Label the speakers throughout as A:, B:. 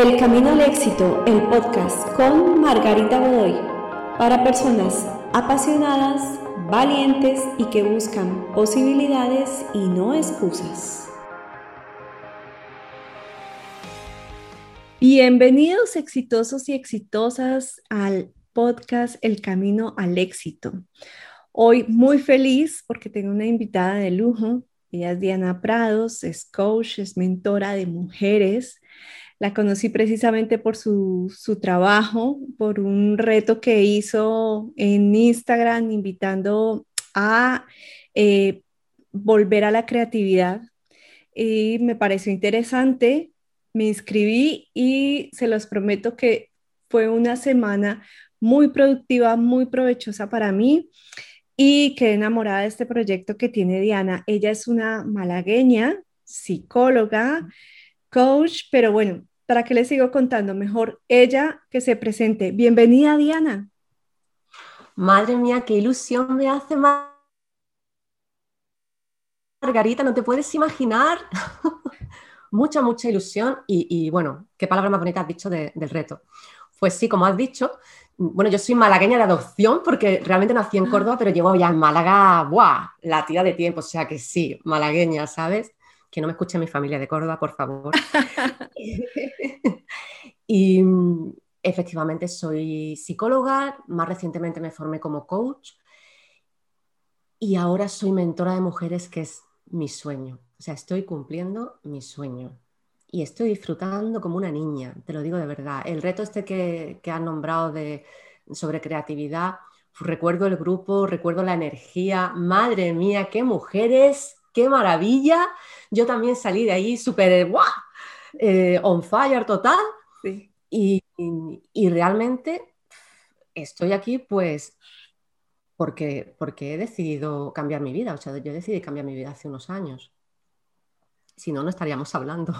A: El Camino al Éxito, el podcast con Margarita Godoy, para personas apasionadas, valientes y que buscan posibilidades y no excusas. Bienvenidos exitosos y exitosas al podcast El Camino al Éxito. Hoy muy feliz porque tengo una invitada de lujo. Ella es Diana Prados, es coach, es mentora de mujeres la conocí precisamente por su, trabajo, por un reto que hizo en Instagram invitando a eh, volver a la creatividad. Y me pareció interesante, me inscribí y se los prometo que fue una semana muy productiva, muy provechosa para mí y quedé enamorada de este proyecto que tiene Diana. Ella es una malagueña, psicóloga, coach, pero bueno, ¿Para qué les sigo contando? Mejor ella que se presente. Bienvenida, Diana.
B: Madre mía, qué ilusión me hace Margarita, no te puedes imaginar. mucha, mucha ilusión y, bueno, qué palabra más bonita has dicho del reto. Pues sí, como has dicho, bueno, yo soy malagueña de adopción porque realmente nací en Córdoba, pero llevo ya en Málaga, ¡buah! La tira de tiempo, o sea que sí, malagueña, ¿sabes? Que no me escuche mi familia de Córdoba, por favor. y efectivamente soy psicóloga, más recientemente me formé como coach y ahora soy mentora de mujeres, que es mi sueño. O sea, estoy cumpliendo mi sueño y estoy disfrutando como una niña, te lo digo de verdad. El reto este que, que has nombrado de, sobre creatividad, recuerdo el grupo, recuerdo la energía, madre mía, qué mujeres qué maravilla. Yo también salí de ahí súper, ¡guau! Eh, on fire total. Y, realmente estoy aquí pues porque, porque he decidido cambiar mi vida. O sea, yo decidí cambiar mi vida hace unos años. Si no, no estaríamos hablando.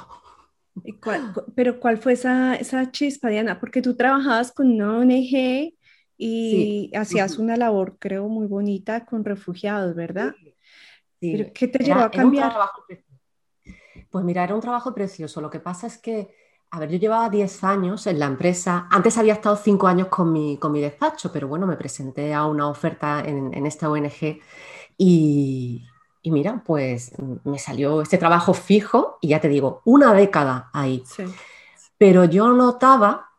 A: pero ¿cuál fue esa, esa chispa, Diana? Porque tú trabajabas con una ONG y hacías una labor, creo, muy bonita con refugiados, ¿verdad? ¿Qué te llevó a cambiar?
B: pues mira, era un trabajo precioso. Lo que pasa es que, a ver, yo llevaba 10 años en la empresa. Antes había estado 5 años con mi, con mi despacho, pero bueno, me presenté a una oferta en, esta ONG y, mira, pues me salió este trabajo fijo y ya te digo, una década ahí. Pero yo notaba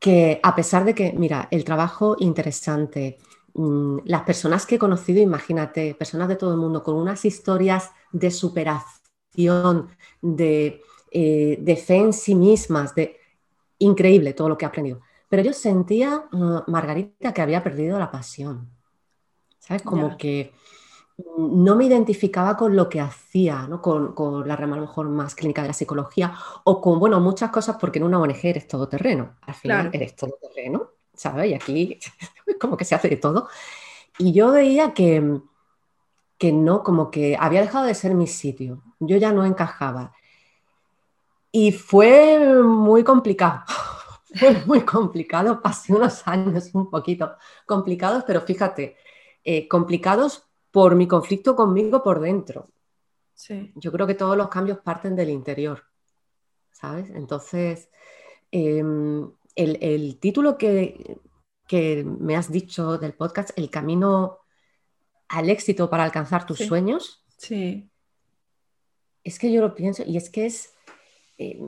B: que a pesar de que, mira, el trabajo interesante, las personas que he conocido, imagínate, personas de todo el mundo con unas historias de superación, de, eh, fe en sí mismas, de increíble todo lo que he aprendido. Pero yo sentía, uh, Margarita, que había perdido la pasión. ¿Sabes? Como que no me identificaba con lo que hacía, ¿no? con, la rama a lo mejor más clínica de la psicología o con, bueno, muchas cosas porque en una ONG eres todoterreno. Al final eres todoterreno ¿sabes? Y aquí como que se hace de todo. Y yo veía que, que no, como que había dejado de ser mi sitio, yo ya no encajaba. Y fue muy complicado, fue muy complicado, pasé unos años un poquito complicados, pero fíjate, eh, complicados por mi conflicto conmigo por dentro. Sí. Yo creo que todos los cambios parten del interior, ¿sabes? Entonces, em, el, título que, me has dicho del podcast, El camino al éxito para alcanzar tus sueños.
A: Sí.
B: Es que yo lo pienso y es que es, eh,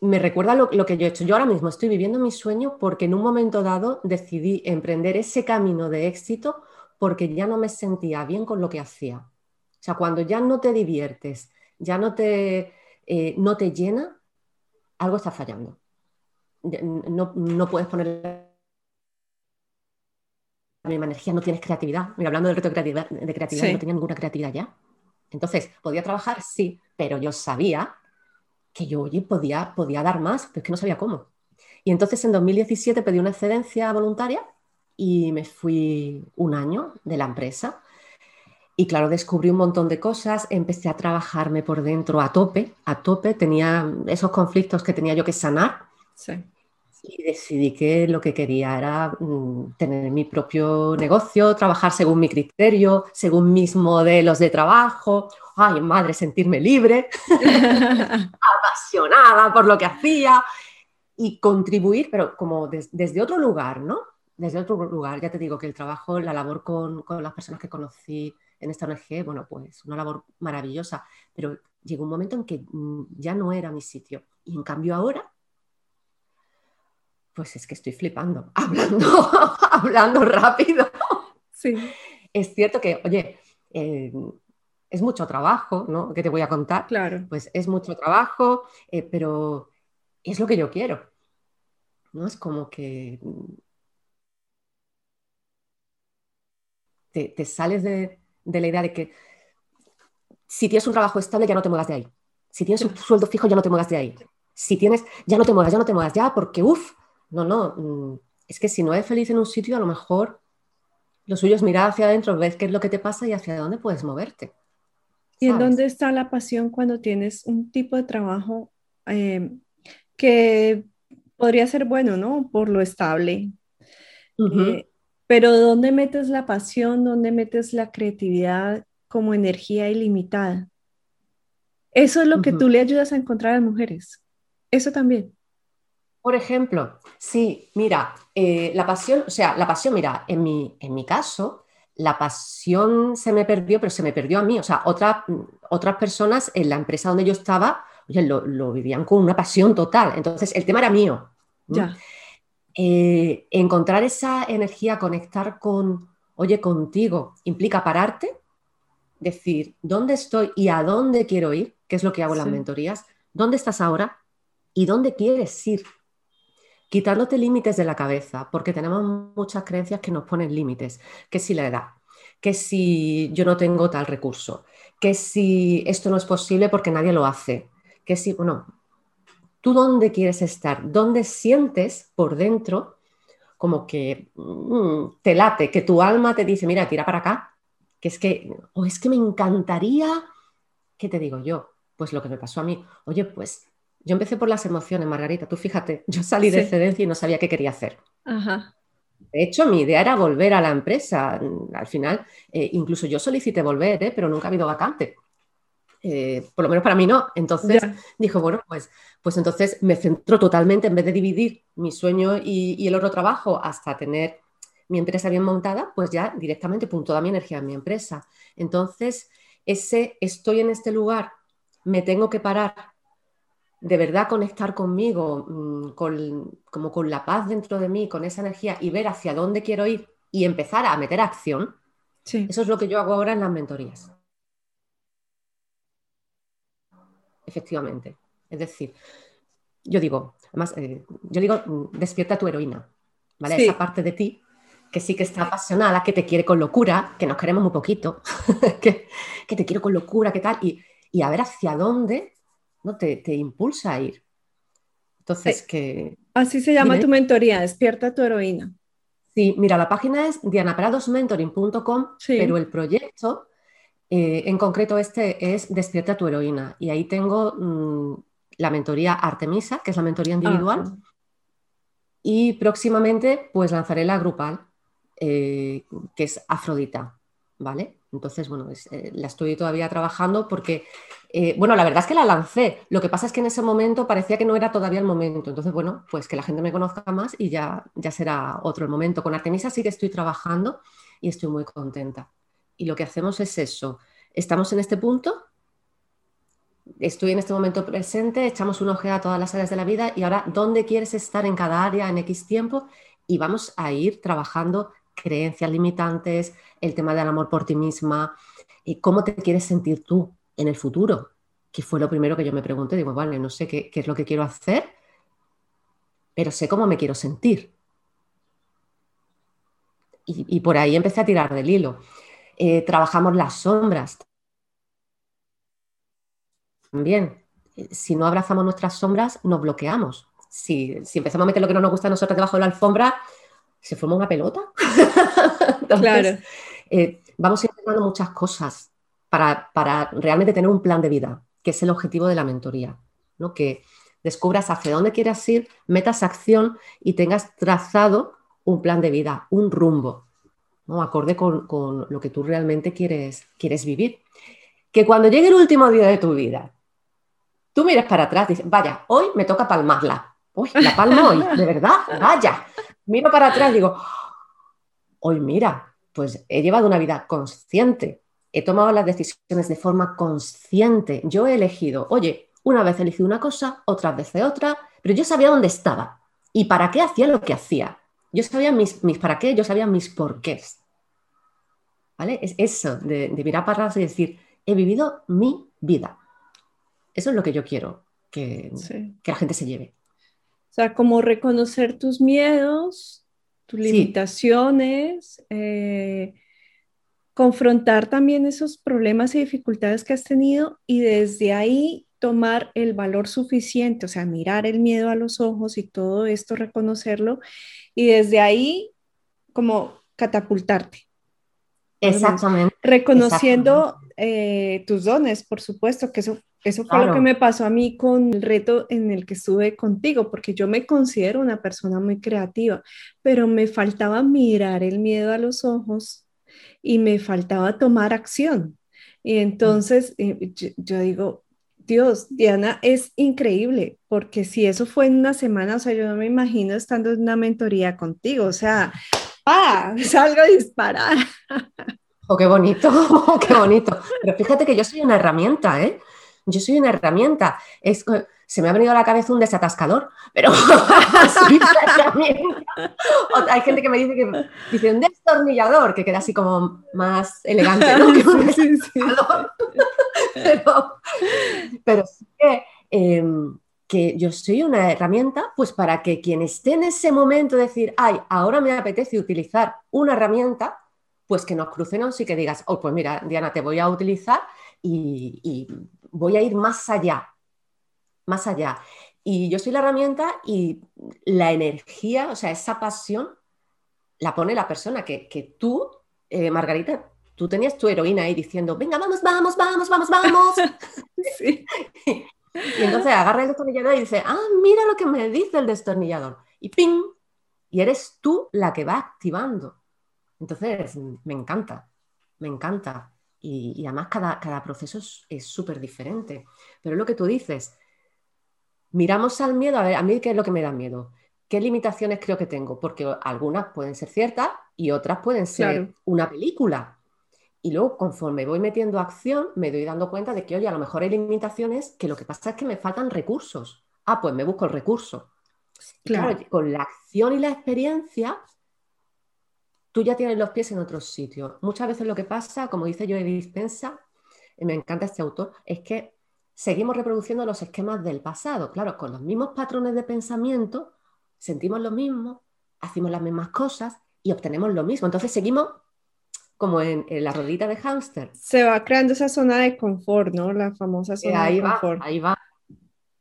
B: me recuerda lo, que yo he hecho. Yo ahora mismo estoy viviendo mi sueño porque en un momento dado decidí emprender ese camino de éxito porque ya no me sentía bien con lo que hacía. O sea, cuando ya no te diviertes, ya no te, eh, no te llena, algo está fallando no, puedes poner la misma energía, no tienes creatividad. Mira, hablando del reto de creatividad, de creatividad no tenía ninguna creatividad ya. Entonces, ¿podía trabajar? Sí, pero yo sabía que yo, oye, podía, podía dar más, pero es que no sabía cómo. Y entonces en 2017 pedí una excedencia voluntaria y me fui un año de la empresa. Y claro, descubrí un montón de cosas, empecé a trabajarme por dentro a tope, a tope, tenía esos conflictos que tenía yo que sanar y decidí que lo que quería era mm, tener mi propio negocio, trabajar según mi criterio, según mis modelos de trabajo. Ay, madre, sentirme libre, apasionada por lo que hacía. y contribuir, pero como desde otro lugar, ¿no? Desde otro lugar, ya te digo que el trabajo, la labor con, con las personas que conocí en esta ONG, bueno, pues una labor maravillosa, pero llegó un momento en que mm, ya no era mi sitio. Y en cambio ahora, pues es que estoy flipando, hablando, hablando rápido. Sí. Es cierto que, oye, eh, es mucho trabajo, ¿no? ¿Qué te voy a contar?
A: Claro.
B: Pues es mucho trabajo, eh, pero es lo que yo quiero. ¿No? Es como que te, sales de, la idea de que si tienes un trabajo estable ya no te muevas de ahí. Si tienes un sueldo fijo ya no te muevas de ahí. Si tienes, ya no te muevas, ya no te muevas, ya, porque uff, no, no, mm, es que si no eres feliz en un sitio, a lo mejor lo suyo es mirar hacia adentro, ver qué es lo que te pasa y hacia dónde puedes moverte.
A: ¿Y en dónde está la pasión cuando tienes un tipo de trabajo eh, que podría ser bueno, ¿no? Por lo estable. Eh, pero ¿dónde metes la pasión? ¿Dónde metes la creatividad como energía ilimitada? Eso es lo que tú le ayudas a encontrar a las mujeres. Eso también.
B: Por ejemplo, sí, mira, eh, la pasión, o sea, la pasión, mira, en mi, en mi caso, la pasión se me perdió, pero se me perdió a mí. O sea, otras personas en la empresa donde yo estaba, oye, lo, vivían con una pasión total. Entonces, el tema era mío.
A: Ya.
B: Eh, encontrar esa energía, conectar con, oye, contigo, implica pararte, decir, ¿dónde estoy y a dónde quiero ir? Que es lo que hago en las mentorías. ¿Dónde estás ahora? ¿Y dónde quieres ir? Quitándote límites de la cabeza, porque tenemos muchas creencias que nos ponen límites, que si la edad, que si yo no tengo tal recurso, que si esto no es posible porque nadie lo hace, que si, bueno, tú dónde quieres estar, dónde sientes por dentro como que mm, te late, que tu alma te dice, mira, tira para acá, que es que, o es que me encantaría, ¿qué te digo yo? Pues lo que me pasó a mí, oye, pues yo empecé por las emociones, Margarita. Tú fíjate, yo salí de excedencia y no sabía qué quería hacer. De hecho, mi idea era volver a la empresa. Al final, eh, incluso yo solicité volver, ¿eh? pero nunca ha habido vacante. Eh, por lo menos para mí no. Entonces dijo, bueno, pues, pues entonces me centro totalmente, en vez de dividir mi sueño y, y, el otro trabajo hasta tener mi empresa bien montada, pues ya directamente pongo toda mi energía en mi empresa. Entonces, ese estoy en este lugar, me tengo que parar de verdad conectar conmigo, mm, con, como con la paz dentro de mí, con esa energía y ver hacia dónde quiero ir y empezar a meter acción, eso es lo que yo hago ahora en las mentorías. Efectivamente. Es decir, yo digo, además, eh, yo digo, mm, despierta tu heroína, ¿vale? Esa parte de ti que sí que está apasionada, que te quiere con locura, que nos queremos un poquito, que, te quiero con locura, ¿qué tal? Y, y a ver hacia dónde ¿no? Te, impulsa a ir. Entonces, que...
A: Así se llama tu mentoría, Despierta tu heroína.
B: Sí, mira, la página es dianapradosmentoring.com, pero el proyecto, eh, en concreto este, es Despierta tu heroína. Y ahí tengo mm, la mentoría Artemisa, que es la mentoría individual. Y próximamente, pues lanzaré la grupal, eh, que es Afrodita, ¿vale? Entonces, bueno, eh, la estoy todavía trabajando porque, eh, bueno, la verdad es que la lancé. Lo que pasa es que en ese momento parecía que no era todavía el momento. Entonces, bueno, pues que la gente me conozca más y ya, ya será otro el momento. Con Artemisa sí que estoy trabajando y estoy muy contenta. Y lo que hacemos es eso. Estamos en este punto, estoy en este momento presente, echamos un ojeada a todas las áreas de la vida y ahora, ¿dónde quieres estar en cada área en X tiempo? Y vamos a ir trabajando creencias limitantes, el tema del amor por ti misma, y cómo te quieres sentir tú en el futuro, que fue lo primero que yo me pregunté. Digo, vale, no sé qué, es lo que quiero hacer, pero sé cómo me quiero sentir. Y, por ahí empecé a tirar del hilo. Eh, trabajamos las sombras. También, eh, si no abrazamos nuestras sombras, nos bloqueamos. Si, si empezamos a meter lo que no nos gusta a nosotros debajo de la alfombra, se forma una pelota.
A: claro.
B: Eh, vamos intentando muchas cosas para, realmente tener un plan de vida, que es el objetivo de la mentoría, ¿no? que descubras hacia dónde quieras ir, metas acción y tengas trazado un plan de vida, un rumbo, ¿no? acorde con, lo que tú realmente quieres, quieres vivir. Que cuando llegue el último día de tu vida, tú mires para atrás y dices, vaya, hoy me toca palmarla, uy, la palma hoy, de verdad, vaya. Miro para atrás y digo, hoy mira, pues he llevado una vida consciente, he tomado las decisiones de forma consciente, yo he elegido, oye, una vez elegí una cosa, otras veces otra, pero yo sabía dónde estaba y para qué hacía lo que hacía. Yo sabía mis, mis para qué, yo sabía mis porqués. ¿Vale? Es eso, de, mirar para atrás y decir, he vivido mi vida. Eso es lo que yo quiero que, que la gente se lleve.
A: O sea, como reconocer tus miedos, tus limitaciones, eh, confrontar también esos problemas y dificultades que has tenido y desde ahí tomar el valor suficiente, o sea, mirar el miedo a los ojos y todo esto, reconocerlo y desde ahí como catapultarte.
B: Exactamente.
A: Reconociendo eh, tus dones, por supuesto, que eso, eso fue lo que me pasó a mí con el reto en el que estuve contigo, porque yo me considero una persona muy creativa, pero me faltaba mirar el miedo a los ojos y me faltaba tomar acción. Y entonces eh, yo digo, Dios, Diana es increíble, porque si eso fue en una semana, o sea, yo no me imagino estando en una mentoría contigo, o sea, ¡ah! Salgo a disparar.
B: Oh, qué bonito, qué bonito. Pero fíjate que yo soy una herramienta, ¿eh? Yo soy una herramienta. Es, se me ha venido a la cabeza un desatascador, pero hay gente que me dice que dice un destornillador, que queda así como más elegante, ¿no? Que un destornillador. pero, sí que, em, que yo soy una herramienta, pues para que quien esté en ese momento decir, ay, ahora me apetece utilizar una herramienta, pues que nos crucemos y que digas, oh, pues mira, Diana, te voy a utilizar y voy a ir más allá, más allá. Y yo soy la herramienta y la energía, o sea, esa pasión, la pone la persona que, que tú, eh, Margarita, tú tenías tu heroína ahí diciendo, venga, vamos, vamos, vamos, vamos, vamos. sí. Y entonces agarra el destornillador y dice, ah, mira lo que me dice el destornillador. Y ¡ping! Y eres tú la que va activando. Entonces, me encanta, me encanta. Y, además cada, cada proceso es súper diferente. Pero es lo que tú dices, miramos al miedo, a ver, a mí qué es lo que me da miedo. ¿Qué limitaciones creo que tengo? Porque algunas pueden ser ciertas y otras pueden ser una película. Y luego, conforme voy metiendo acción, me doy dando cuenta de que, oye, a lo mejor hay limitaciones que lo que pasa es que me faltan recursos. Ah, pues me busco el recurso. Claro. con la acción y la experiencia, tú ya tienes los pies en otro sitio. Muchas veces lo que pasa, como dice Joe Dispensa, y me encanta este autor, es que seguimos reproduciendo los esquemas del pasado. Claro, con los mismos patrones de pensamiento, sentimos lo mismo, hacemos las mismas cosas y obtenemos lo mismo. Entonces seguimos como en, la rodita de hámster.
A: Se va creando esa zona de confort, ¿no? La famosa zona
B: ahí
A: de confort.
B: Va, ahí va.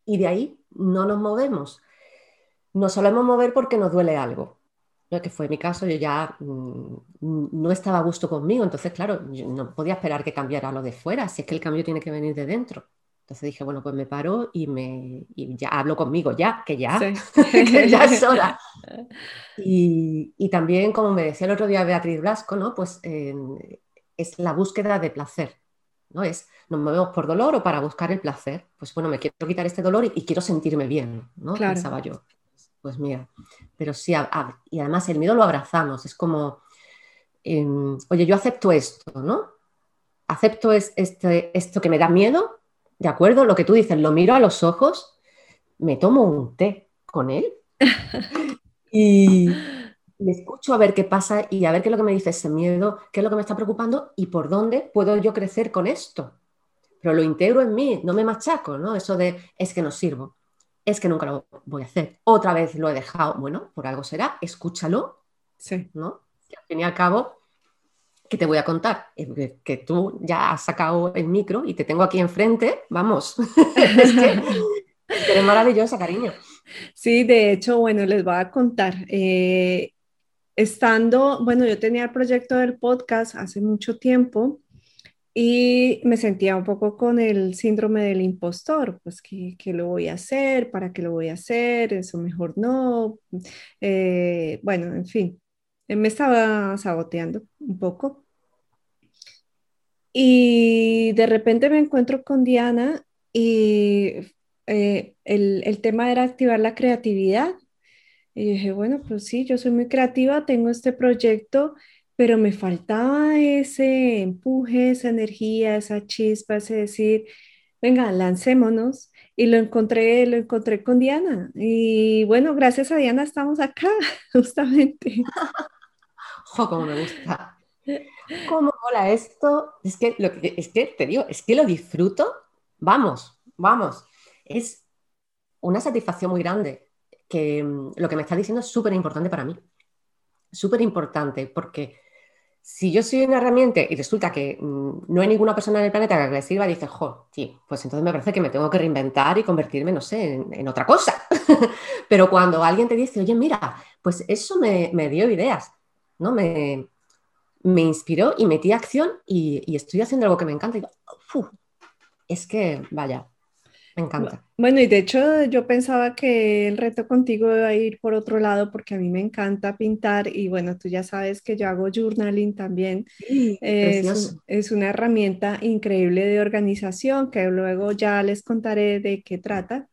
B: Y de ahí no nos movemos. Nos solemos mover porque nos duele algo. Lo que fue mi caso, yo ya mm, no estaba a gusto conmigo, entonces, claro, no podía esperar que cambiara lo de fuera, si es que el cambio tiene que venir de dentro. Entonces dije, bueno, pues me paro y, me, ya hablo conmigo, ya, que ya, que ya es hora. Y, y, también, como me decía el otro día Beatriz Blasco, ¿no? pues es la búsqueda de placer. ¿no? Es, nos movemos por dolor o para buscar el placer. Pues bueno, me quiero quitar este dolor y, quiero sentirme bien, ¿no? Pensaba yo. Pues mira, pero sí, y además el miedo lo abrazamos, es como, em, oye, yo acepto esto, ¿no? Acepto es, este, esto que me da miedo ¿de acuerdo? Lo que tú dices, lo miro a los ojos, me tomo un té con él y le escucho a ver qué pasa y a ver qué es lo que me dice ese miedo, qué es lo que me está preocupando y por dónde puedo yo crecer con esto. Pero lo integro en mí, no me machaco, ¿no? Eso de es que no sirvo, es que nunca lo voy a hacer, otra vez lo he dejado, bueno, por algo será, escúchalo,
A: sí.
B: ¿no? Y al fin y al cabo que te voy a contar, que tú ya has sacado el micro y te tengo aquí enfrente, vamos, es que eres maravillosa, cariño.
A: Sí, de hecho, bueno, les voy a contar. Eh, estando, bueno, yo tenía el proyecto del podcast hace mucho tiempo y me sentía un poco con el síndrome del impostor, pues ¿qué, lo voy a hacer? ¿Para qué lo voy a hacer? Eso mejor no. Eh, bueno, en fin, eh, me estaba saboteando un poco. Y de repente me encuentro con Diana y eh, el, el tema era activar la creatividad. Y dije, bueno, pues sí, yo soy muy creativa, tengo este proyecto, pero me faltaba ese empuje, esa energía, esa chispa, ese decir, venga, lancémonos. Y lo encontré, lo encontré con Diana. Y bueno, gracias a Diana estamos acá, justamente.
B: ¡Jo, cómo me gusta! ¿Cómo mola esto? Es que, lo que, es que te digo, es que lo disfruto. Vamos, vamos. Es una satisfacción muy grande que mm, lo que me está diciendo es súper importante para mí. Súper importante porque si yo soy una herramienta y resulta que mm, no hay ninguna persona en el planeta que le sirva, dice, jo, sí, pues entonces me parece que me tengo que reinventar y convertirme, no sé, en, otra cosa. Pero cuando alguien te dice, oye, mira, pues eso me, dio ideas, ¿no? Me, me, inspiró y metí acción y, estoy haciendo algo que me encanta. Y digo, es que, vaya, me encanta.
A: Bueno, y de hecho yo pensaba que el reto contigo iba a ir por otro lado porque a mí me encanta pintar y bueno, tú ya sabes que yo hago journaling también. es, es, una herramienta increíble de organización que luego ya les contaré de qué trata.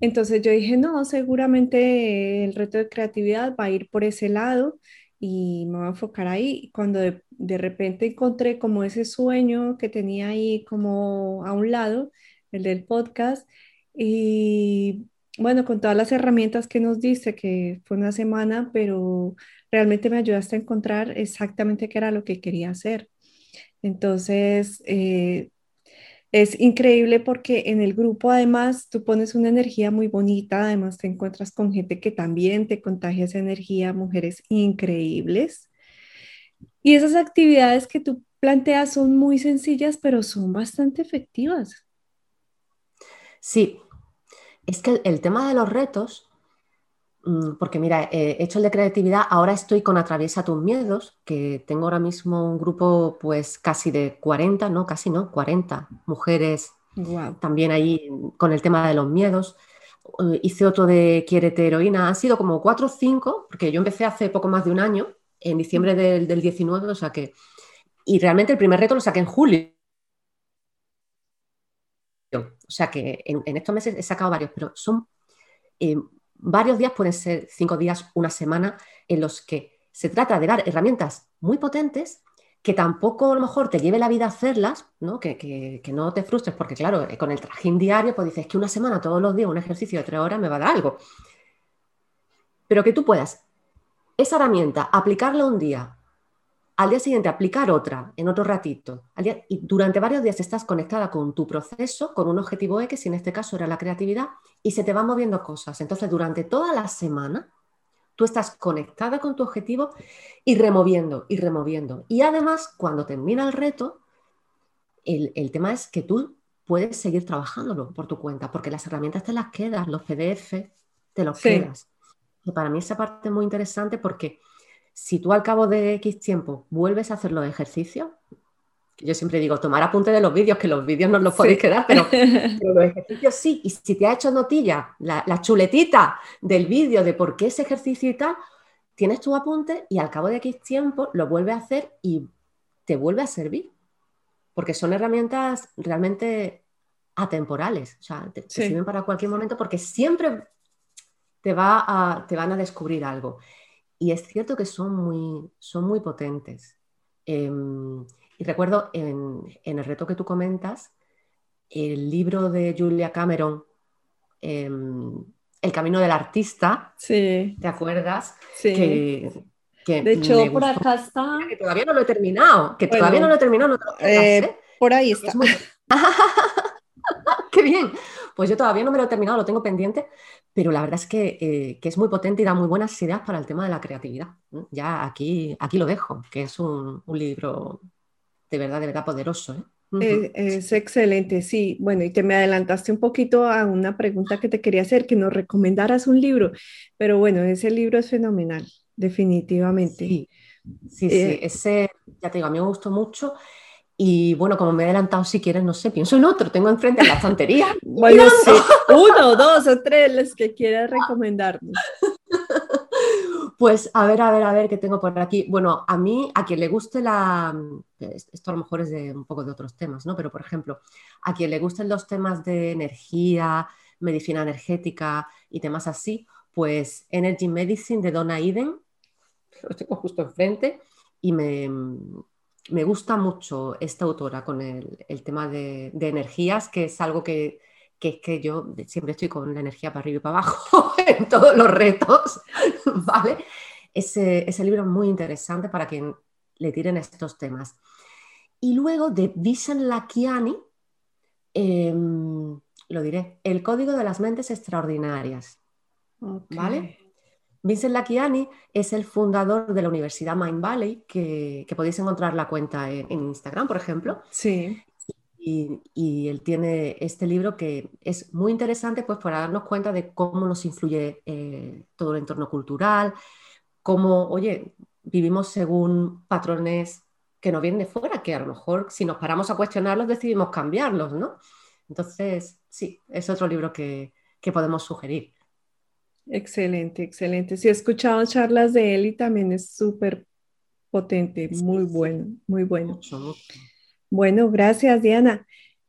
A: Entonces yo dije, no, seguramente el reto de creatividad va a ir por ese lado y me voy a enfocar ahí. Cuando de, de repente encontré como ese sueño que tenía ahí como a un lado, el del podcast. Y bueno, con todas las herramientas que nos dice, que fue una semana, pero realmente me ayudaste a encontrar exactamente qué era lo que quería hacer. Entonces, eh, es increíble porque en el grupo además tú pones una energía muy bonita, además te encuentras con gente que también te contagia esa energía, mujeres increíbles. Y esas actividades que tú planteas son muy sencillas, pero son bastante efectivas.
B: Sí, es que el, tema de los retos, mm, porque mira, he hecho el de creatividad, ahora estoy con Atraviesa tus miedos, que tengo ahora mismo un grupo pues casi de 40, no, casi no, 40 mujeres también ahí con el tema de los miedos. Eh, hice otro de Quiérete heroína, han sido como cuatro o cinco, porque yo empecé hace poco más de un año, en diciembre del, del 19, o sea que... Y realmente el primer reto lo saqué en julio o sea que en, estos meses he sacado varios, pero son eh, varios días, pueden ser cinco días, una semana, en los que se trata de dar herramientas muy potentes que tampoco a lo mejor te lleve la vida a hacerlas, ¿no? Que, no te frustres, porque claro, eh, con el trajín diario, pues dices que una semana, todos los días, un ejercicio de tres horas me va a dar algo. Pero que tú puedas esa herramienta, aplicarla un día, al día siguiente aplicar otra en otro ratito. y durante varios días estás conectada con tu proceso, con un objetivo X, y en este caso era la creatividad, y se te van moviendo cosas. Entonces, durante toda la semana, tú estás conectada con tu objetivo y removiendo y removiendo. Y además, cuando termina el reto, el, tema es que tú puedes seguir trabajándolo por tu cuenta, porque las herramientas te las quedas, los PDF te los quedas. Y para mí esa parte es muy interesante porque si tú al cabo de X tiempo vuelves a hacer los ejercicios, yo siempre digo, tomar apunte de los vídeos, que los vídeos no los podéis quedar, pero, los ejercicios sí. Y si te ha hecho notilla la, chuletita del vídeo de por qué ese ejercicio y tal, tienes tu apunte y al cabo de X tiempo lo vuelves a hacer y te vuelve a servir. Porque son herramientas realmente atemporales, o sea, te, sirven para cualquier momento porque siempre te, va a, te van a descubrir algo. Y es cierto que son muy, son muy potentes. Em, y recuerdo en, el reto que tú comentas, el libro de Julia Cameron, em, El camino del artista,
A: sí.
B: ¿te acuerdas?
A: Sí. Que, de hecho, por acá está.
B: Que todavía no lo he terminado, que todavía no lo he terminado.
A: Eh, ¿eh? por ahí está.
B: ¡Qué bien! Pues yo todavía no me lo he terminado, lo tengo pendiente, pero la verdad es eh, que, es muy potente y da muy buenas ideas para el tema de la creatividad. Ya aquí, aquí lo dejo, que es un, libro de verdad, de verdad poderoso.
A: ¿eh? Es, excelente, sí. Bueno, y te me adelantaste un poquito a una pregunta que te quería hacer, que nos recomendaras un libro, pero bueno, ese libro es fenomenal, definitivamente.
B: Sí, sí, sí. Eh, ese, ya te digo, a mí me gustó mucho y bueno, como me he adelantado, si quieres, no sé, pienso en otro, tengo enfrente la estantería.
A: bueno, sí, uno, dos o tres los que quieras recomendarnos.
B: Pues a ver, a ver, a ver, ¿qué tengo por aquí? Bueno, a mí, a quien le guste la... Esto a lo mejor es de un poco de otros temas, ¿no? Pero, por ejemplo, a quien le gusten los temas de energía, medicina energética y temas así, pues Energy Medicine de Donna Eden, lo tengo justo enfrente, y me, me gusta mucho esta autora con el, tema de, energías, que es algo que, que, que yo siempre estoy con la energía para arriba y para abajo en todos los retos, ¿vale? Ese, ese libro es muy interesante para quien le tiren estos temas. Y luego de Vishen Lakiani, em, lo diré, El Código de las Mentes Extraordinarias. ¿Vale? Vincent Lakiani es el fundador de la Universidad Mind Valley, que, podéis encontrar la cuenta en, Instagram, por ejemplo.
A: Sí.
B: Y, él tiene este libro que es muy interesante pues, para darnos cuenta de cómo nos influye eh, todo el entorno cultural, cómo, oye, vivimos según patrones que nos vienen de fuera, que a lo mejor si nos paramos a cuestionarlos decidimos cambiarlos, ¿no? Entonces, sí, es otro libro que, podemos sugerir.
A: Excelente, excelente. Sí, he escuchado charlas de él y también es súper potente, muy bueno, muy bueno. Bueno, gracias, Diana.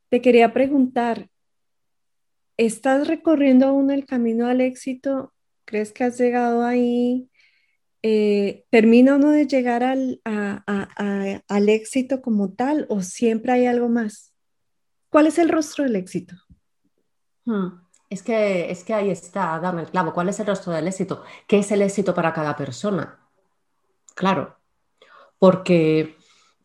A: Te quería preguntar, ¿estás recorriendo aún el camino al éxito? ¿Crees que has llegado ahí? Eh, ¿Termina uno de llegar al, al éxito como tal o siempre hay algo más? ¿Cuál es el rostro del éxito?
B: Hmm, es, que, es que ahí está, dame el clavo. ¿Cuál es el rostro del éxito? ¿Qué es el éxito para cada persona? Claro, porque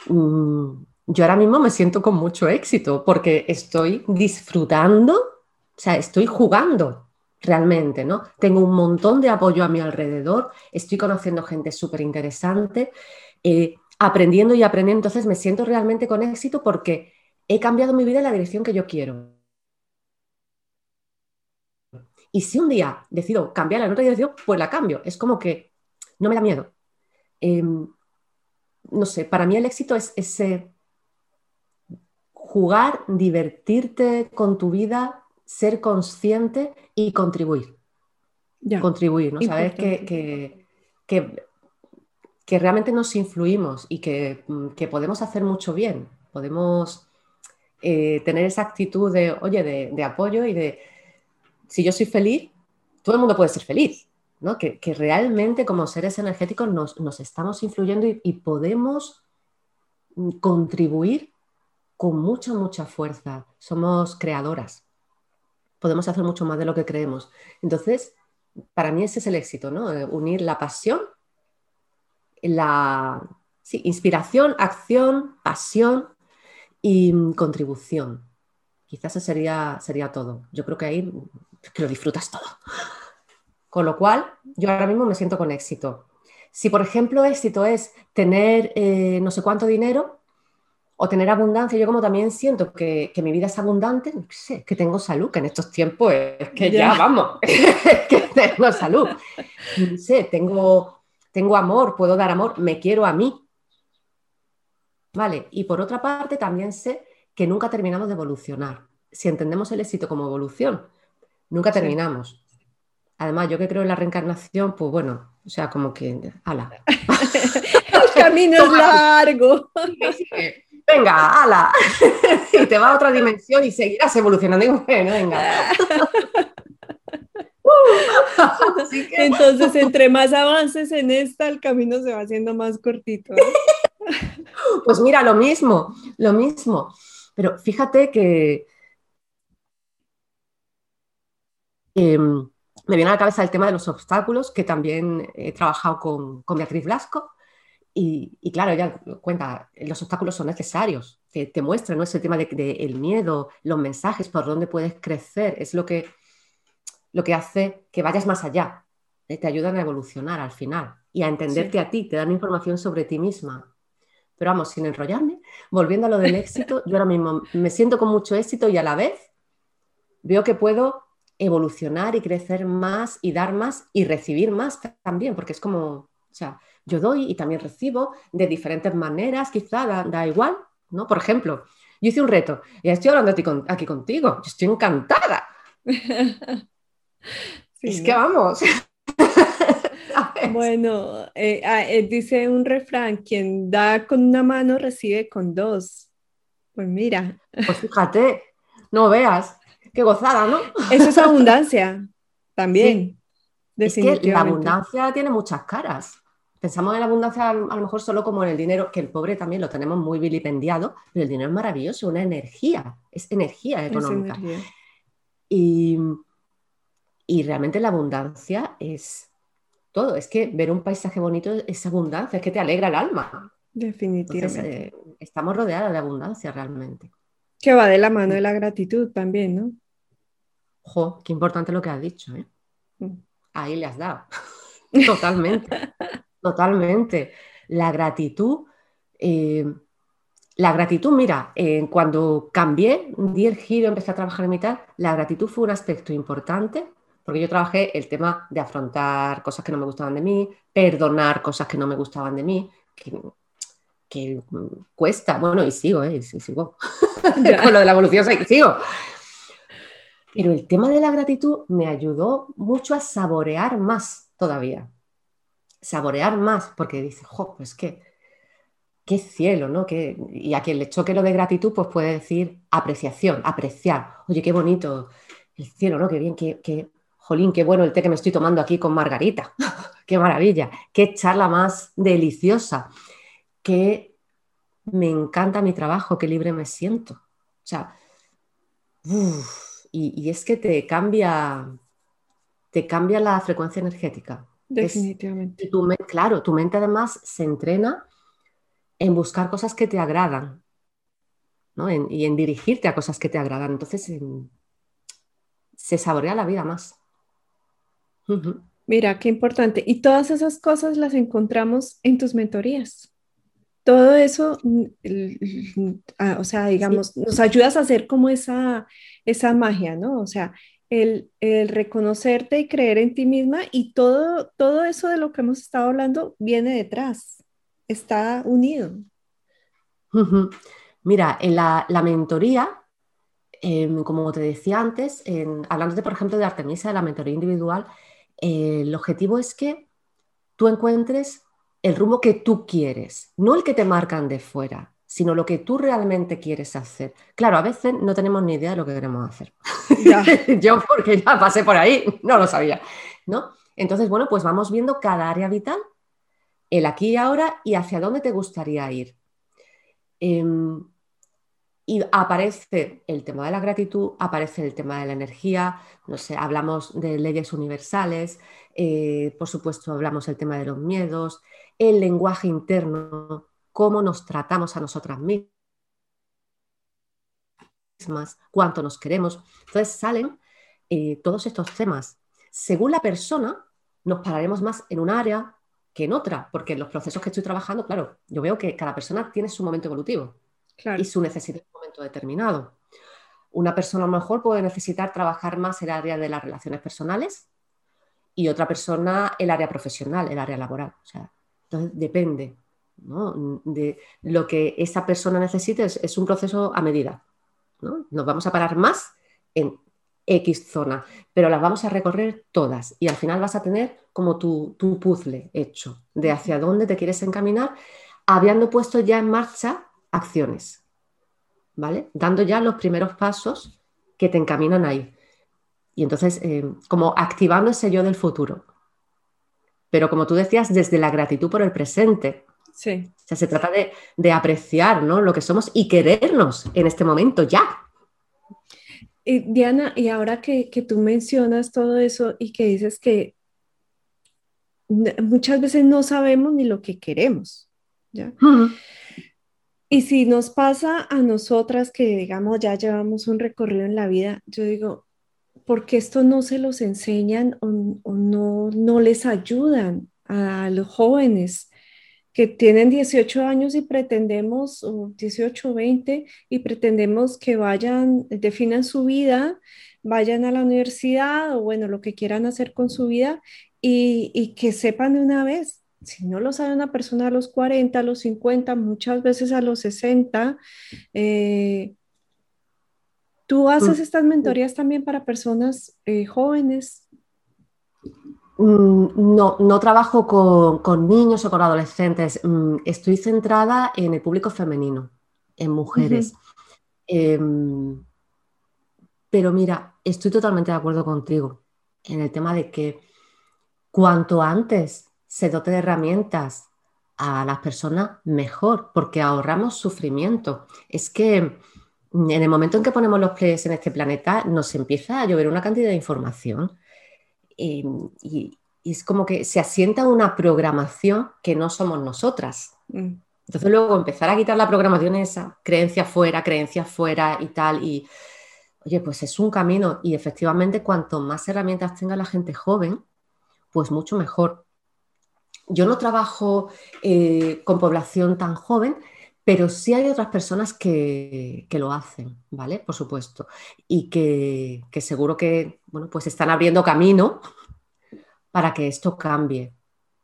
B: mm, yo ahora mismo me siento con mucho éxito porque estoy disfrutando, o sea, estoy jugando realmente, ¿no? Tengo un montón de apoyo a mi alrededor, estoy conociendo gente súper interesante, eh, aprendiendo y aprendiendo, entonces me siento realmente con éxito porque he cambiado mi vida en la dirección que yo quiero. Y si un día decido cambiar en otra dirección, pues la cambio. Es como que no me da miedo. Em, no sé, para mí el éxito es ese jugar, divertirte con tu vida ser consciente y contribuir. Contribuir, ¿no? Saber que, que, realmente nos influimos y mm, que, podemos hacer mucho bien. Podemos eh, tener esa actitud de, oye, de, apoyo y de, si yo soy feliz, todo el mundo puede ser feliz. ¿no? Que, realmente como seres energéticos nos, estamos influyendo y, podemos mm, contribuir con mucha, mucha fuerza. Somos creadoras podemos hacer mucho más de lo que creemos. Entonces, para mí ese es el éxito, ¿no? Eh, unir la pasión, la inspiración, acción, pasión y mm, contribución. Quizás eso sería, sería todo. Yo creo que ahí que lo disfrutas todo. Con lo cual, yo ahora mismo me siento con éxito. Si, por ejemplo, éxito es tener eh, no sé cuánto dinero, o tener abundancia. Yo como también siento que, mi vida es abundante, no sé, que tengo salud, que en estos tiempos es que ya, vamos, que tengo salud. No sé, tengo, tengo amor, puedo dar amor, me quiero a mí. Vale, y por otra parte también sé que nunca terminamos de evolucionar. Si entendemos el éxito como evolución, nunca terminamos. Además, yo que creo en la reencarnación, pues bueno, o sea, como que, ala.
A: el camino es largo
B: venga, ala, y te va a otra dimensión y seguirás evolucionando. venga.
A: Entonces, entre más avances en esta, el camino se va haciendo más cortito.
B: Pues mira, lo mismo, lo mismo. Pero fíjate que em, me viene a la cabeza el tema de los obstáculos, que también he trabajado con, con Beatriz Blasco. Y, claro, ella cuenta, los obstáculos son necesarios, te, te muestran ¿no? ese tema del de, el miedo, los mensajes, por dónde puedes crecer, es lo que, lo que hace que vayas más allá, ¿eh? te ayudan a evolucionar al final y a entenderte a ti, te dan información sobre ti misma. Pero vamos, sin enrollarme, volviendo a lo del éxito, yo ahora mismo me siento con mucho éxito y a la vez veo que puedo evolucionar y crecer más y dar más y recibir más también, porque es como, o sea, yo doy y también recibo de diferentes maneras, quizá da, igual, ¿no? Por ejemplo, yo hice un reto y estoy hablando aquí, contigo, yo estoy encantada. es que vamos.
A: bueno, eh, ah, eh, dice un refrán, quien da con una mano recibe con dos. Pues mira.
B: Pues fíjate, no veas. Qué gozada, ¿no?
A: Eso es abundancia también.
B: Es que la abundancia tiene muchas caras. Pensamos en la abundancia a lo mejor solo como en el dinero, que el pobre también lo tenemos muy vilipendiado, pero el dinero es maravilloso, una energía, es energía económica. Y, y realmente la abundancia es todo. Es que ver un paisaje bonito es abundancia, es que te alegra el alma.
A: Definitivamente.
B: Eh, estamos rodeados de abundancia realmente.
A: Que va de la mano de la gratitud también, ¿no?
B: Jo, qué importante lo que has dicho, ¿eh? Mm. Ahí le has dado. totalmente, totalmente. La gratitud, eh, la gratitud, mira, eh, cuando cambié, di el giro, empecé a trabajar en mi tal, la gratitud fue un aspecto importante porque yo trabajé el tema de afrontar cosas que no me gustaban de mí, perdonar cosas que no me gustaban de mí, que, cuesta, bueno, y sigo, ¿eh? Y sigo. Con lo de la evolución sigo. Pero el tema de la gratitud me ayudó mucho a saborear más todavía. Saborear más, porque dice, jo, pues que, qué cielo, ¿no? Y a quien le choque lo de gratitud, pues puede decir apreciación, apreciar. Oye, qué bonito el cielo, ¿no? Qué bien, qué, qué, jolín, qué bueno el té que me estoy tomando aquí con Margarita, qué maravilla, qué charla más deliciosa, qué me encanta mi trabajo, qué libre me siento. O sea, y, es que te cambia, te cambia la frecuencia energética.
A: Definitivamente.
B: claro, tu mente además se entrena en buscar cosas que te agradan ¿no? y en dirigirte a cosas que te agradan. Entonces se saborea la vida más.
A: Mira, qué importante. Y todas esas cosas las encontramos en tus mentorías. Todo eso, ah, o sea, digamos, nos ayudas a hacer como esa, esa magia, ¿no? O sea, el, reconocerte y creer en ti misma y todo, todo eso de lo que hemos estado hablando viene detrás, está unido.
B: Mira, en la, mentoría, em, como te decía antes, hablando de, por ejemplo, de Artemisa, de la mentoría individual, el objetivo es que tú encuentres el rumbo que tú quieres, no el que te marcan de fuera, sino lo que tú realmente quieres hacer. Claro, a veces no tenemos ni idea de lo que queremos hacer. Yo porque ya pasé por ahí, no lo sabía, ¿no? Entonces, bueno, pues vamos viendo cada área vital, el aquí y ahora y hacia dónde te gustaría ir. Em, y aparece el tema de la gratitud, aparece el tema de la energía, no sé, hablamos de leyes universales, eh, por supuesto hablamos del tema de los miedos, el lenguaje interno, cómo nos tratamos a nosotras mismas, cuánto nos queremos. Entonces salen eh, todos estos temas. Según la persona, nos pararemos más en un área que en otra, porque en los procesos que estoy trabajando, claro, yo veo que cada persona tiene su momento evolutivo y su necesidad determinado. Una persona a lo mejor puede necesitar trabajar más el área de las relaciones personales y otra persona el área profesional, el área laboral. O sea, entonces depende de lo que esa persona necesite, es, un proceso a medida. Nos vamos a parar más en X zona, pero las vamos a recorrer todas y al final vas a tener como tu, tu puzzle hecho de hacia dónde te quieres encaminar, habiendo puesto ya en marcha acciones, ¿vale? Dando ya los primeros pasos que te encaminan ahí. Y entonces, eh, como activando ese yo del futuro. Pero como tú decías, desde la gratitud por el presente.
A: Sí.
B: O sea, se trata de, apreciar ¿no? lo que somos y querernos en este momento ya.
A: Diana, y ahora que, tú mencionas todo eso y que dices que muchas veces no sabemos ni lo que queremos, ¿ya? Y si nos pasa a nosotras que, digamos, ya llevamos un recorrido en la vida, yo digo, ¿por qué esto no se los enseñan o, no, no les ayudan a los jóvenes que tienen 18 años y pretendemos, o 18 o 20, y pretendemos que vayan, definan su vida, vayan a la universidad o bueno, lo que quieran hacer con su vida y, y que sepan de una vez si no lo sabe una persona a los 40, a los 50, muchas veces a los 60, eh, ¿tú haces mm. estas mentorías también para personas eh, jóvenes?
B: Mm, no, no trabajo con, niños o con adolescentes. Mm, estoy centrada en el público femenino, en mujeres. Em, Pero mira, estoy totalmente de acuerdo contigo en el tema de que cuanto antes se dote de herramientas a las personas, mejor, porque ahorramos sufrimiento. Es que en el momento en que ponemos los pies en este planeta, nos empieza a llover una cantidad de información y, es como que se asienta una programación que no somos nosotras. Mm. Entonces luego empezar a quitar la programación esa, creencia fuera, creencia fuera y tal, y oye, pues es un camino y efectivamente cuanto más herramientas tenga la gente joven, pues mucho mejor. Yo no trabajo eh, con población tan joven, pero sí hay otras personas que, lo hacen, ¿vale? Por supuesto. Y que, que, seguro que, bueno, pues están abriendo camino para que esto cambie,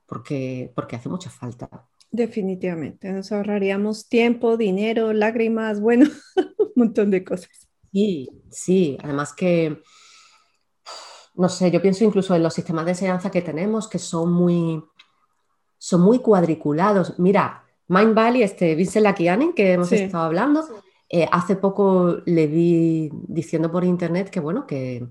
B: porque, porque hace mucha falta.
A: Definitivamente, nos ahorraríamos tiempo, dinero, lágrimas, bueno, un montón de cosas.
B: Sí, sí, además que, no sé, yo pienso incluso en los sistemas de enseñanza que tenemos, que son muy, son muy cuadriculados. Mira, Mind Valley, este Vincent Lakianen, que hemos estado hablando, eh, hace poco le vi diciendo por internet que, bueno, que,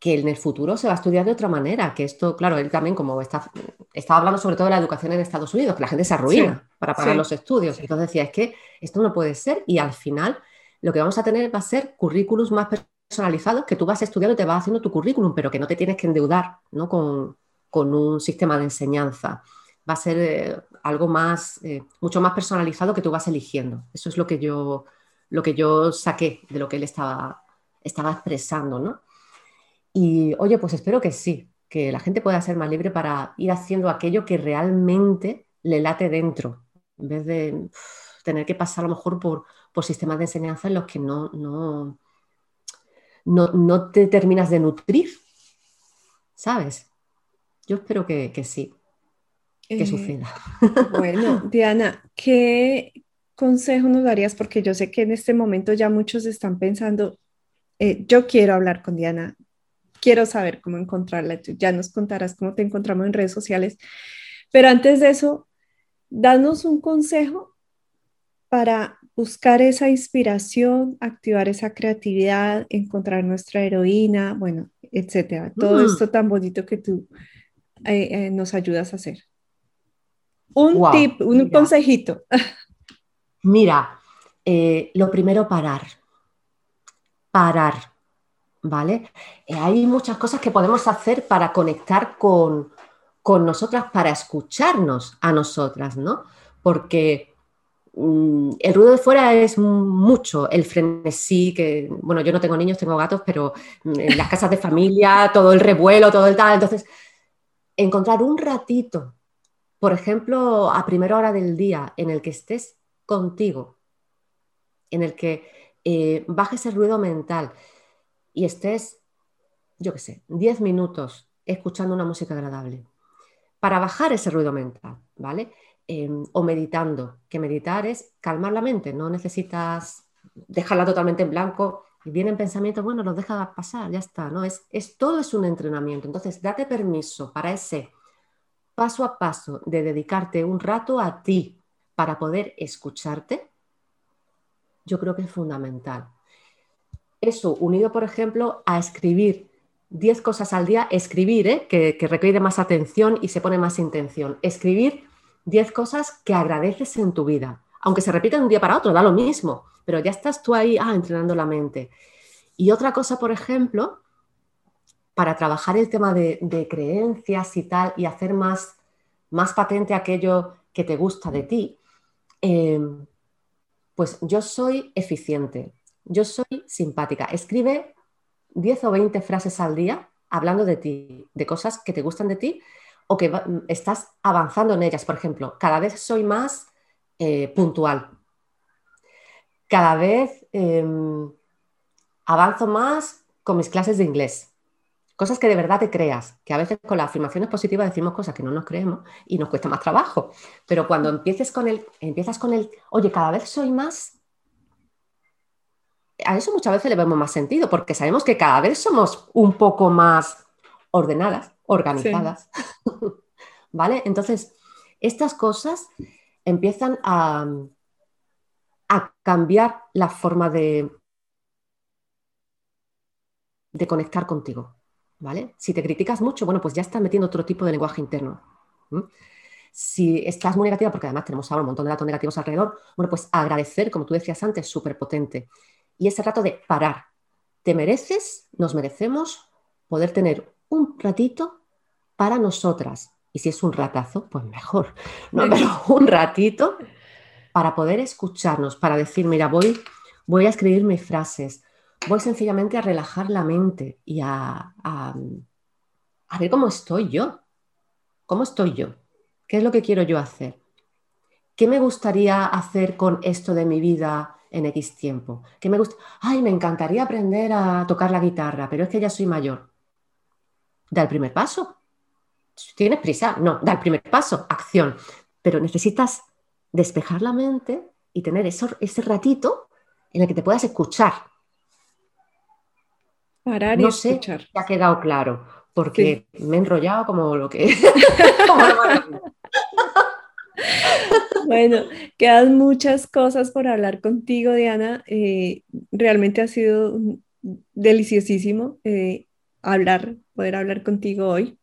B: que en el futuro se va a estudiar de otra manera, que esto, claro, él también como está, estaba hablando sobre todo de la educación en Estados Unidos, que la gente se arruina para pagar los estudios. Entonces decía, es que esto no puede ser y al final lo que vamos a tener va a ser currículums más personalizados, que tú vas estudiando y te vas haciendo tu currículum, pero que no te tienes que endeudar ¿no? con, un sistema de enseñanza. Va a ser eh, algo más, eh, mucho más personalizado que tú vas eligiendo. Eso es lo que yo, lo que yo saqué de lo que él estaba, estaba expresando, ¿no? Y oye, pues espero que sí, que la gente pueda ser más libre para ir haciendo aquello que realmente le late dentro, en vez de tener que pasar a lo mejor por, sistemas de enseñanza en los que no, no, no, te terminas de nutrir, ¿sabes? Yo espero que, sí, que eh, suceda.
A: Bueno, Diana, ¿qué consejo nos darías? Porque yo sé que en este momento ya muchos están pensando, eh, yo quiero hablar con Diana, quiero saber cómo encontrarla. Tú ya nos contarás cómo te encontramos en redes sociales. Pero antes de eso, danos un consejo para buscar esa inspiración, activar esa creatividad, encontrar nuestra heroína, bueno, etcétera. Todo mm. esto tan bonito que tú eh, eh, nos ayudas a hacer. Un tip, un consejito.
B: Mira, eh, lo primero, parar. Parar ¿vale? Hay muchas cosas que podemos hacer para conectar con, nosotras, para escucharnos a nosotras, ¿no? Porque mm, el ruido de fuera es mucho, el frenesí, que, bueno, yo no tengo niños, tengo gatos, pero mm, en las casas de familia, todo el revuelo, todo el tal, entonces, encontrar un ratito, por ejemplo, a primera hora del día, en el que estés contigo, en el que eh, bajes el ruido mental, y estés, yo qué sé, 10 minutos escuchando una música agradable, para bajar ese ruido mental, ¿vale? Em, o meditando, que meditar es calmar la mente, no necesitas dejarla totalmente en blanco y vienen pensamientos, bueno, los deja pasar, ya está, ¿no? Es, es, todo es un entrenamiento, entonces date permiso para ese paso a paso de dedicarte un rato a ti para poder escucharte, yo creo que es fundamental. Eso unido, por ejemplo, a escribir 10 cosas al día, escribir, ¿eh? que, requiere más atención y se pone más intención. Escribir 10 cosas que agradeces en tu vida, aunque se repita de un día para otro, da lo mismo, pero ya estás tú ahí ah, entrenando la mente. Y otra cosa, por ejemplo, para trabajar el tema de, creencias y tal, y hacer más, más patente aquello que te gusta de ti, eh, pues yo soy eficiente. Yo soy simpática. Escribe 10 o 20 frases al día hablando de ti, de cosas que te gustan de ti o que estás avanzando en ellas. Por ejemplo, cada vez soy más eh, puntual. Cada vez em, avanzo más con mis clases de inglés. Cosas que de verdad te creas, que a veces con las afirmaciones positivas decimos cosas que no nos creemos y nos cuesta más trabajo. Pero cuando empieces con el, empiezas con el, oye, cada vez soy más, a eso muchas veces le vemos más sentido, porque sabemos que cada vez somos un poco más ordenadas, organizadas. ¿Vale? Entonces, estas cosas empiezan a, a cambiar la forma de, de conectar contigo, ¿vale? Si te criticas mucho, bueno, pues ya estás metiendo otro tipo de lenguaje interno. Si estás muy negativa, porque además tenemos ahora un montón de datos negativos alrededor, bueno, pues agradecer, como tú decías antes, súper potente. Y ese rato de parar. Te mereces, nos merecemos poder tener un ratito para nosotras. Y si es un ratazo, pues mejor. No, pero un ratito para poder escucharnos, para decir, mira, voy, voy a escribir mis frases, voy sencillamente a relajar la mente y a, a, a ver cómo estoy yo. ¿Cómo estoy yo? ¿Qué es lo que quiero yo hacer? ¿Qué me gustaría hacer con esto de mi vida en X tiempo? ¿Qué me gusta? Ay, me encantaría aprender a tocar la guitarra, pero es que ya soy mayor. Da el primer paso. ¿Tienes prisa? No, da el primer paso, acción. Pero necesitas despejar la mente y tener ese ratito en el que te puedas escuchar.
A: Parar y
B: no
A: escuchar.
B: sé si ha quedado claro, porque me he enrollado como lo que...
A: Bueno, quedan muchas cosas por hablar contigo, Diana. Eh, realmente ha sido deliciosísimo eh, hablar, poder hablar contigo hoy.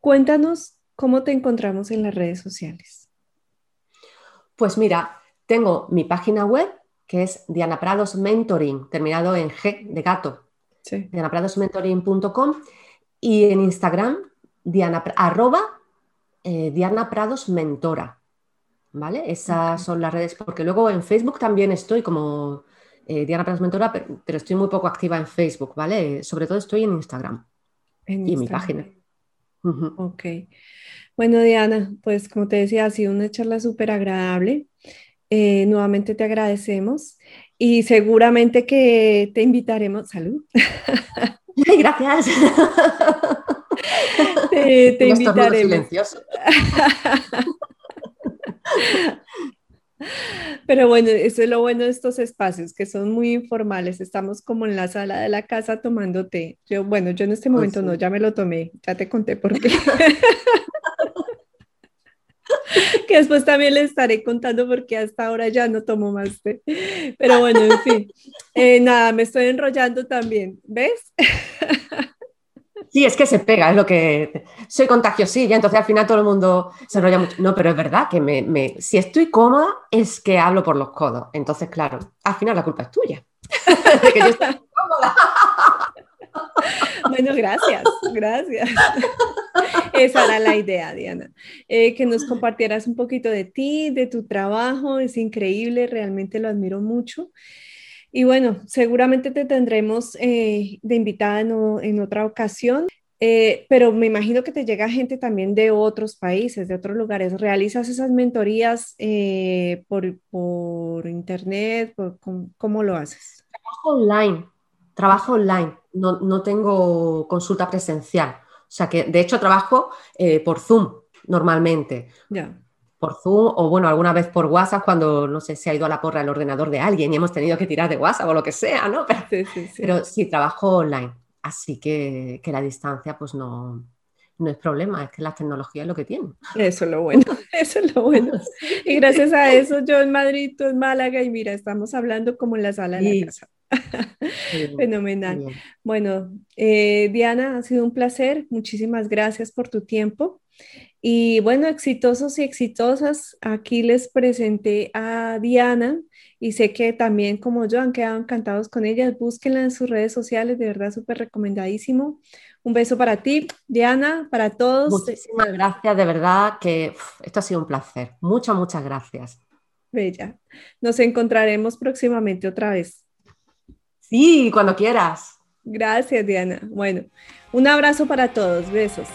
A: Cuéntanos cómo te encontramos en las redes sociales.
B: Pues mira, tengo mi página web que es Diana Prados Mentoring, terminado en G de gato. Sí. DianaPradosMentoring.com y en Instagram, Diana, arroba eh, Diana Prados Mentora. ¿Vale? Esas son las redes, porque luego en Facebook también estoy como eh, Diana Prados Mentora, pero, estoy muy poco activa en Facebook, ¿vale? Sobre todo estoy en Instagram y en mi página.
A: Ok. Bueno, Diana, pues como te decía, ha sido una charla súper agradable. Eh, nuevamente te agradecemos y seguramente que te invitaremos. Salud.
B: Gracias.
A: te, te invitaremos. Pero bueno, eso es lo bueno de estos espacios, que son muy informales. Estamos como en la sala de la casa tomando té. Yo, bueno, yo en este momento no, ya me lo tomé, ya te conté por qué. que después también le estaré contando porque hasta ahora ya no tomo más té. Pero bueno, en fin, eh, nada, me estoy enrollando también, ¿ves?
B: Sí, es que se pega, es lo que... Soy contagiosilla, entonces al final todo el mundo se enrolla mucho. No, pero es verdad que me, si estoy cómoda es que hablo por los codos. Entonces, claro, al final la culpa es tuya.
A: Bueno, gracias, gracias. Esa era la idea, Diana. Eh, que nos compartieras un poquito de ti, de tu trabajo, es increíble, realmente lo admiro mucho. Y bueno, seguramente te tendremos eh, de invitada en, otra ocasión, eh, pero me imagino que te llega gente también de otros países, de otros lugares. ¿Realizas esas mentorías por, por, internet? ¿cómo, lo haces?
B: Trabajo online, trabajo online, no, no tengo consulta presencial. O sea que, de hecho, trabajo eh, por Zoom normalmente.
A: Ya.
B: Por Zoom o, bueno, alguna vez por WhatsApp cuando, no sé, se ha ido a la porra el ordenador de alguien y hemos tenido que tirar de WhatsApp o lo que sea, ¿no? Pero sí, sí, sí. Pero sí trabajo online. Así que, que la distancia, pues no, no es problema, es que la tecnología es lo que tiene.
A: Eso es lo bueno, eso es lo bueno. Y gracias a eso yo en Madrid, tú en Málaga y mira, estamos hablando como en la sala de la casa. Fenomenal. Bueno, eh, Diana, ha sido un placer. Muchísimas gracias por tu tiempo. Y bueno, exitosos y exitosas, aquí les presenté a Diana y sé que también como yo han quedado encantados con ella. Búsquenla en sus redes sociales, de verdad súper recomendadísimo. Un beso para ti, Diana, para todos.
B: Muchísimas gracias, de verdad que esto ha sido un placer. Muchas, muchas gracias.
A: Bella. Nos encontraremos próximamente otra vez.
B: Sí, cuando quieras.
A: Gracias, Diana. Bueno, un abrazo para todos. Besos.